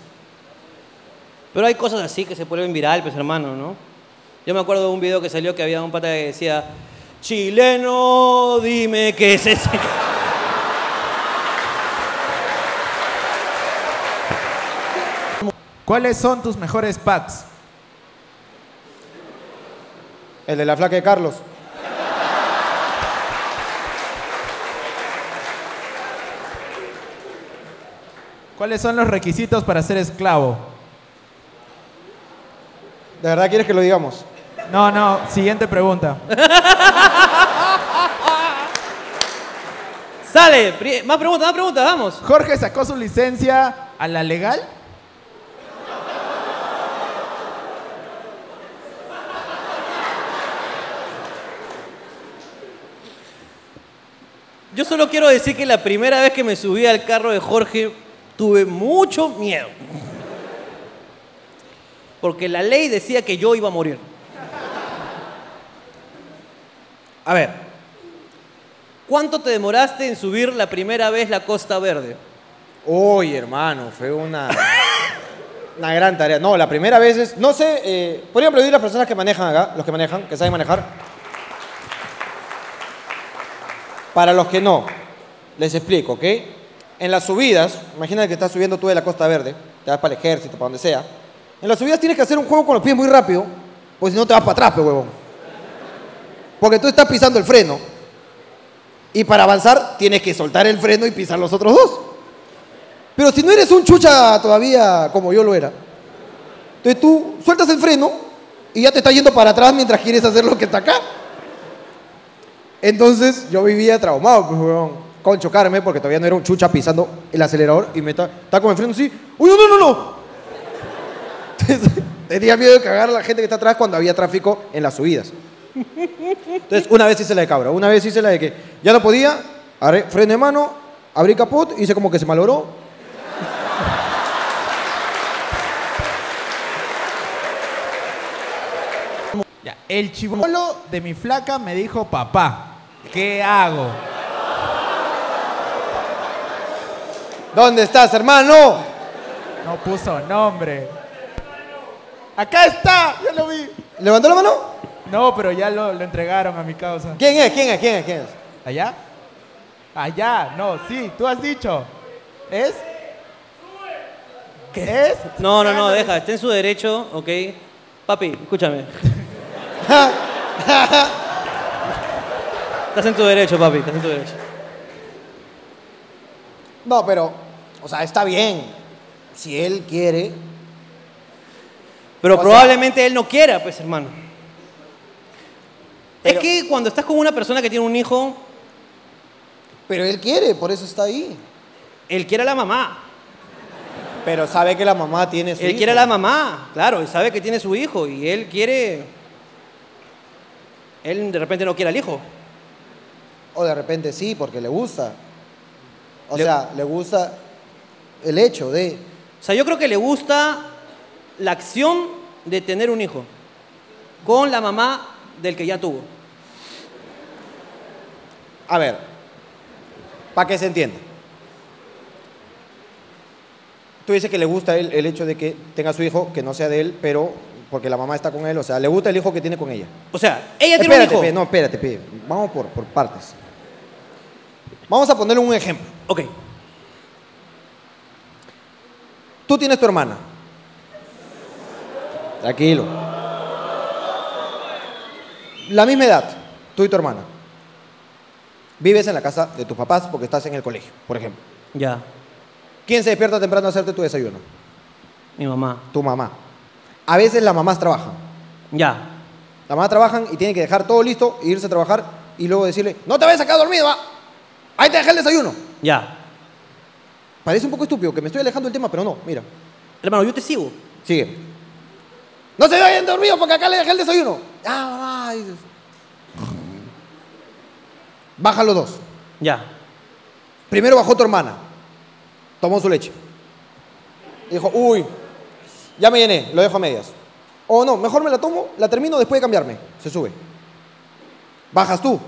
Pero hay cosas así que se vuelven viral, pues hermano, ¿no? Yo me acuerdo de un video que salió que había un pata que decía, chileno, dime qué es ese. ¿Cuáles son tus mejores packs? El de la flaca de Carlos. ¿Cuáles son los requisitos para ser esclavo? ¿De verdad quieres que lo digamos? No, no, siguiente pregunta. Sale, pri- más preguntas, más preguntas, vamos. ¿Jorge sacó su licencia a la legal? Yo solo quiero decir que la primera vez que me subí al carro de Jorge tuve mucho miedo. Porque la ley decía que yo iba a morir. A ver, ¿cuánto te demoraste en subir la primera vez la Costa Verde? Uy, hermano, fue una, una gran tarea. No, la primera vez es, no sé, eh, podrían aplaudir las personas que manejan acá, los que manejan, que saben manejar. Para los que no, les explico, ¿ok? En las subidas, imagina que estás subiendo tú de la Costa Verde, te vas para el ejército, para donde sea. En las subidas tienes que hacer un juego con los pies muy rápido, porque si no te vas para atrás, pe huevón. Porque tú estás pisando el freno. Y para avanzar tienes que soltar el freno y pisar los otros dos. Pero si no eres un chucha todavía como yo lo era, entonces tú sueltas el freno y ya te está yendo para atrás mientras quieres hacer lo que está acá. Entonces yo vivía traumado, pues, weón, con chocarme porque todavía no era un chucha pisando el acelerador y me está, está con el freno así. ¡Uy, no, no, no! Entonces, tenía miedo de cagar a la gente que está atrás cuando había tráfico en las subidas. Entonces, una vez hice la de cabra, una vez hice la de que ya no podía, agarré freno de mano, abrí capot, hice como que se malogró. Ya, el chivolo de mi flaca me dijo papá. ¿Qué hago? ¿Dónde estás, hermano? No puso nombre. Acá está, ya lo vi. ¿Levantó la mano? No, pero ya lo, lo entregaron a mi causa. ¿Quién es? ¿Quién es? ¿Quién es? ¿Quién es? ¿Allá? Allá, no, sí, tú has dicho. ¿Es? ¿Qué es? No, no, no, deja, está en su derecho, ¿ok? Papi, escúchame. Estás en tu derecho, papi, estás en tu derecho. No, pero, o sea, está bien. Si él quiere. Pero O sea- probablemente él no quiera, pues, hermano. Pero- Es que cuando estás con una persona que tiene un hijo, Pero él quiere, por eso está ahí. él quiere a la mamá. Pero sabe que la mamá tiene su Él hijo. quiere a la mamá, claro, y sabe que tiene su hijo y él quiere. Él de repente no quiere al hijo. O de repente sí, porque le gusta. O Le- sea, le gusta el hecho de. O sea, yo creo que le gusta la acción de tener un hijo con la mamá del que ya tuvo. A ver, para que se entienda. Tú dices que le gusta el, el hecho de que tenga su hijo, que no sea de él, pero porque la mamá está con él, o sea, le gusta el hijo que tiene con ella. O sea, ella tiene espérate, un pe, hijo. no, espérate, pe. vamos por, por partes. Vamos a ponerle un ejemplo. Ok. Tú tienes tu hermana. Tranquilo. La misma edad, tú y tu hermana. Vives en la casa de tus papás porque estás en el colegio, por ejemplo. Ya. ¿Quién se despierta temprano a hacerte tu desayuno? Mi mamá. Tu mamá. A veces las mamás trabajan. Ya. Las mamás trabajan y tienen que dejar todo listo e irse a trabajar y luego decirle, no te vayas a quedar dormido, va. Ahí te dejé el desayuno. Ya. Parece un poco estúpido que me estoy alejando del tema, pero no, mira. Hermano, yo te sigo. Sigue. No se vayan dormidos porque acá le dejé el desayuno. Ah. Baja los dos. Ya. Primero bajó tu hermana. Tomó su leche. Dijo, uy, ya me llené, lo dejo a medias. O no, mejor me la tomo, la termino después de cambiarme. Se sube. Bajas tú.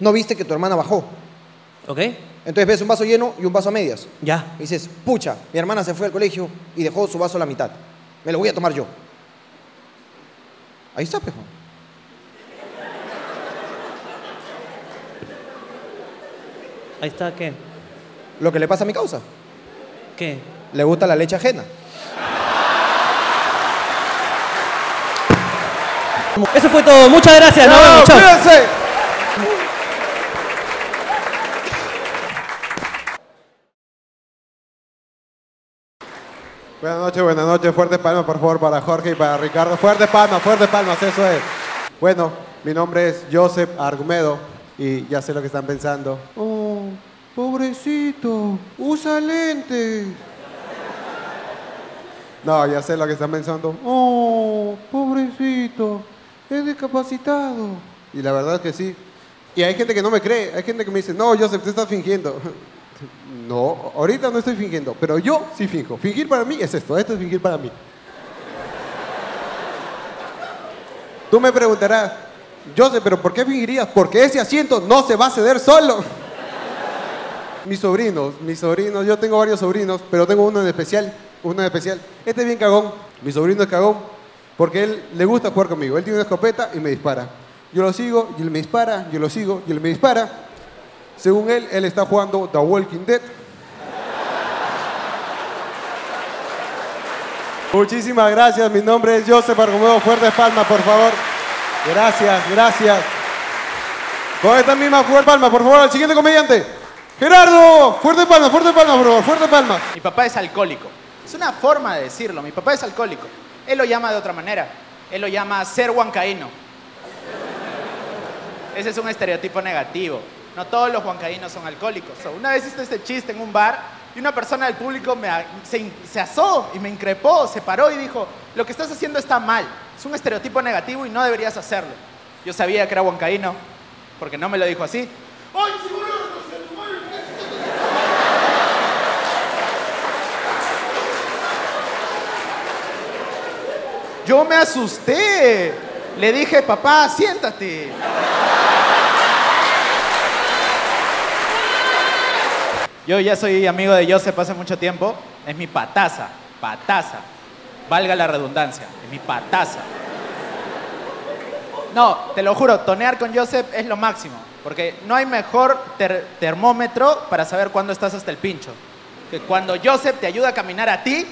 No viste que tu hermana bajó. ¿Ok? Entonces ves un vaso lleno y un vaso a medias. Ya. Y dices, pucha, mi hermana se fue al colegio y dejó su vaso a la mitad. Me lo voy a tomar yo. Ahí está, pejo. Ahí está, ¿qué? Lo que le pasa a mi causa. ¿Qué? Le gusta la leche ajena. Eso fue todo. Muchas gracias. Nos vemos. Chao. Buenas noches, buenas noches. Fuerte palmas, por favor, para Jorge y para Ricardo. Fuerte palmas, fuerte palmas, eso es. Bueno, mi nombre es Joseph Argumedo y ya sé lo que están pensando. Oh, pobrecito, usa lentes. No, ya sé lo que están pensando. Oh, pobrecito, es discapacitado. Y la verdad es que sí. Y hay gente que no me cree, hay gente que me dice, no, Joseph, te estás fingiendo. No, ahorita no estoy fingiendo, pero yo sí finjo. Fingir para mí es esto, esto es fingir para mí. Tú me preguntarás, Joseph, pero ¿por qué fingirías? Porque ese asiento no se va a ceder solo. Mis sobrinos, mis sobrinos, yo tengo varios sobrinos, pero tengo uno en especial, uno en especial. Este es bien cagón, mi sobrino es cagón, porque él le gusta jugar conmigo. Él tiene una escopeta y me dispara. Yo lo sigo y él me dispara, yo lo sigo y él me dispara. Según él, él está jugando The Walking Dead. Muchísimas gracias, mi nombre es Joseph Argumedo. Fuertes palmas, por favor. Gracias, gracias. Con esta misma fuerte palma, por favor, al siguiente comediante. Gerardo, fuerte palmas, fuerte palmas, por favor, fuerte palmas. Mi papá es alcohólico. Es una forma de decirlo. Mi papá es alcohólico. Él lo llama de otra manera. Él lo llama ser huancaíno. Ese es un estereotipo negativo. No todos los huancaínos son alcohólicos. Una vez hice este chiste en un bar y una persona del público me se, asó y me increpó, se paró y dijo, lo que estás haciendo está mal. Es un estereotipo negativo y no deberías hacerlo. Yo sabía que era huancaíno porque no me lo dijo así. ¡Ay, boludo! Yo me asusté. Le dije, papá, siéntate. Yo ya soy amigo de Joseph hace mucho tiempo. Es mi pataza, pataza. Valga la redundancia, es mi pataza. No, te lo juro, tonear con Joseph es lo máximo. Porque no hay mejor ter- termómetro para saber cuándo estás hasta el pincho. Que cuando Joseph te ayuda a caminar a ti